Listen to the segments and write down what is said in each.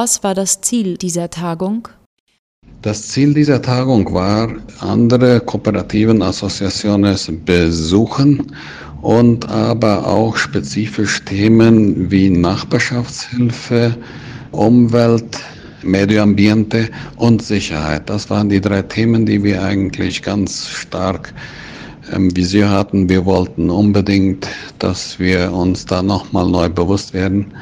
Was war das Ziel dieser Tagung? Das Ziel dieser Tagung war, andere kooperativen Assoziationen besuchen und aber auch spezifisch Themen wie Nachbarschaftshilfe, Umwelt, Medio Ambiente und Sicherheit. Das waren die drei Themen, die wir eigentlich ganz stark im Visier hatten. Wir wollten unbedingt, dass wir uns da nochmal neu bewusst werden,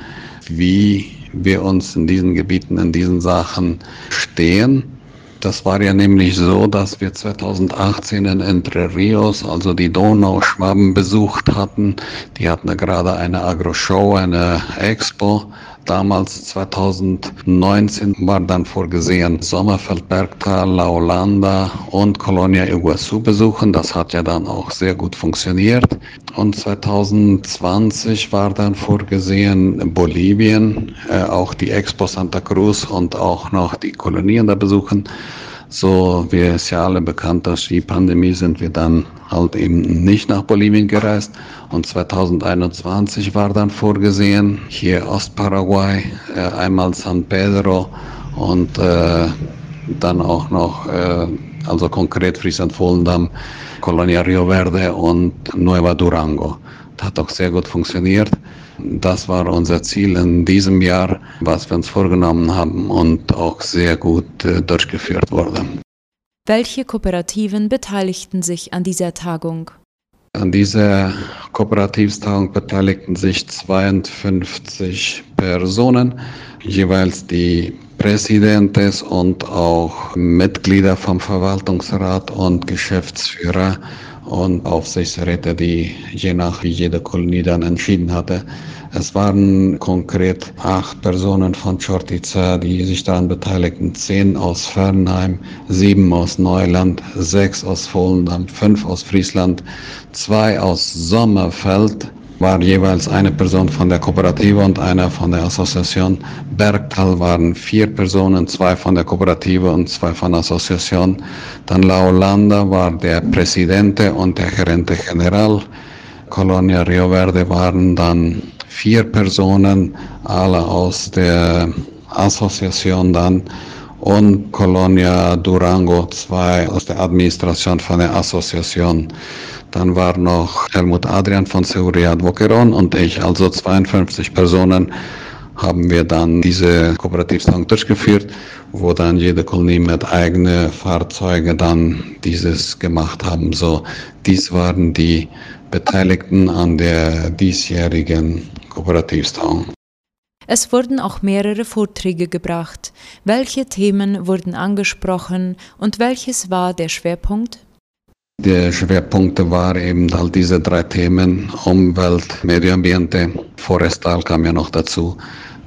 wie wir uns in diesen Gebieten, in diesen Sachen stehen das war ja nämlich so, dass wir 2018 in Entre Rios, also die Donauschwaben, besucht hatten. Die hatten gerade eine Agro-Show, eine Expo. Damals 2019 war dann vorgesehen, Sommerfeld, Bergtal, La Holanda und Colonia Iguazu besuchen. Das hat ja dann auch sehr gut funktioniert. Und 2020 war dann vorgesehen Bolivien, äh, auch die Expo Santa Cruz und auch noch die Kolonien da besuchen. So wie es ja alle bekannt, durch die Pandemie sind wir dann halt eben nicht nach Bolivien gereist. Und 2021 war dann vorgesehen, hier Ostparaguay, äh, einmal San Pedro und äh, dann auch noch, äh, also konkret Friesland-Volendam, Colonia Rio Verde und Nueva Durango. Das hat auch sehr gut funktioniert. Das war unser Ziel in diesem Jahr, was wir uns vorgenommen haben und auch sehr gut äh, durchgeführt wurde. Welche Kooperativen beteiligten sich an dieser Tagung? An dieser Kooperativstagung beteiligten sich 52 Personen, jeweils die Präsidentes und auch Mitglieder vom Verwaltungsrat und Geschäftsführer und Aufsichtsräte, die je nach wie jede Kolonie dann entschieden hatte. Es waren konkret acht Personen von Chortica, die sich daran beteiligten. Zehn aus Fernheim, sieben aus Neuland, sechs aus Volendam, fünf aus Friesland, zwei aus Sommerfeld, war jeweils eine Person von der Kooperative und einer von der Assoziation. Bergtal waren vier Personen, zwei von der Kooperative und zwei von der Assoziation. Dann Laolanda war der Präsidente und der Gerente General. Colonia Rio Verde waren dann vier Personen, alle aus der Assoziation dann und Colonia Durango, zwei aus der Administration von der Assoziation. Dann war noch Helmut Adrian von Seguridad Boqueron und ich, also 52 Personen, haben wir dann diese Kooperativtagung durchgeführt, wo dann jede Kolonie mit eigenen Fahrzeugen dann dieses gemacht haben. So, dies waren die Beteiligten an der diesjährigen Kooperativtagung. Es wurden auch mehrere Vorträge gebracht. Welche Themen wurden angesprochen und welches war der Schwerpunkt? Die Schwerpunkte waren eben halt diese drei Themen, Umwelt, Medio Ambiente, Forestal kam ja noch dazu,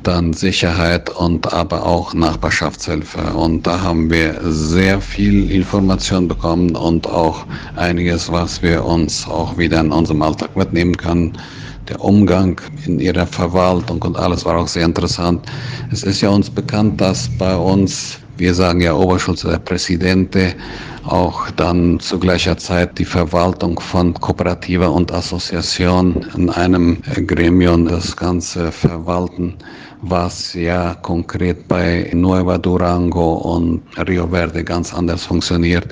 dann Sicherheit und aber auch Nachbarschaftshilfe. Und da haben wir sehr viel Information bekommen und auch einiges, was wir uns auch wieder in unserem Alltag mitnehmen können. Der Umgang in ihrer Verwaltung und alles war auch sehr interessant. Es ist ja uns bekannt, dass bei uns, wir sagen ja Oberschutz der Präsidente, auch dann zu gleicher Zeit die Verwaltung von Kooperative und Assoziation in einem Gremium das Ganze verwalten, was ja konkret bei Nueva Durango und Rio Verde ganz anders funktioniert,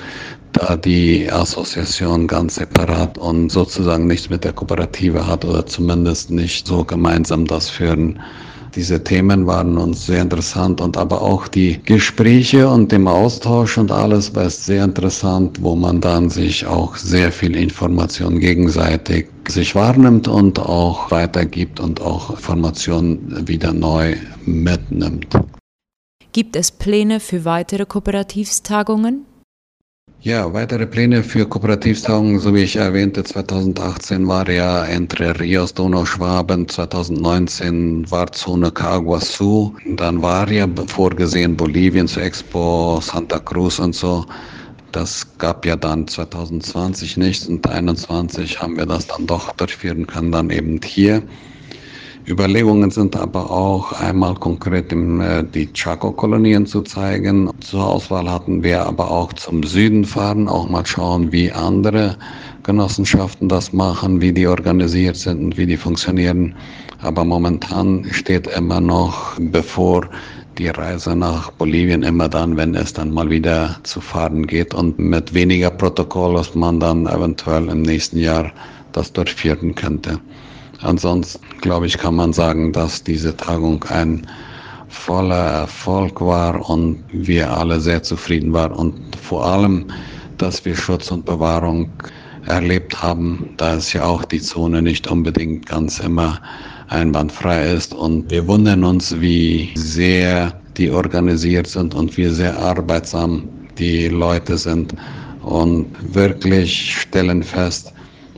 da die Assoziation ganz separat und sozusagen nichts mit der Kooperative hat oder zumindest nicht so gemeinsam das führen diese Themen waren uns sehr interessant und aber auch die Gespräche und dem Austausch und alles war sehr interessant, wo man dann sich auch sehr viel Information gegenseitig sich wahrnimmt und auch weitergibt und auch Informationen wieder neu mitnimmt. Gibt es Pläne für weitere Kooperativstagungen? Ja, weitere Pläne für Kooperativtagungen, so wie ich erwähnte, 2018 war ja Entre Rios, Donauschwaben, 2019 war Zone Caguasu, dann war ja vorgesehen Bolivien zur Expo, Santa Cruz und so. Das gab ja dann 2020 nichts und 2021 haben wir das dann doch durchführen können, dann eben hier. Überlegungen sind aber auch einmal konkret im, äh, die Chaco-Kolonien zu zeigen. Zur Auswahl hatten wir aber auch zum Süden fahren, auch mal schauen, wie andere Genossenschaften das machen, wie die organisiert sind und wie die funktionieren. Aber momentan steht immer noch bevor die Reise nach Bolivien immer dann, wenn es dann mal wieder zu fahren geht und mit weniger Protokoll, was man dann eventuell im nächsten Jahr das durchführen könnte. Ansonsten, glaube ich, kann man sagen, dass diese Tagung ein voller Erfolg war und wir alle sehr zufrieden waren und vor allem, dass wir Schutz und Bewahrung erlebt haben, da es ja auch die Zone nicht unbedingt ganz immer einwandfrei ist. Und wir wundern uns, wie sehr die organisiert sind und wie sehr arbeitsam die Leute sind und wirklich stellen fest,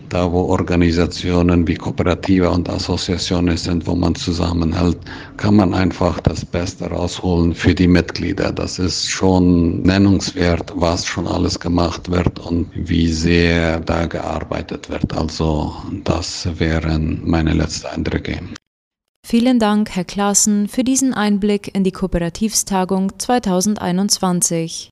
da wo Organisationen wie Kooperative und Assoziationen sind, wo man zusammenhält, kann man einfach das Beste rausholen für die Mitglieder. Das ist schon nennungswert, was schon alles gemacht wird und wie sehr da gearbeitet wird. Also das wären meine letzten Eindrücke. Vielen Dank, Herr Klaassen, für diesen Einblick in die Kooperativstagung 2021.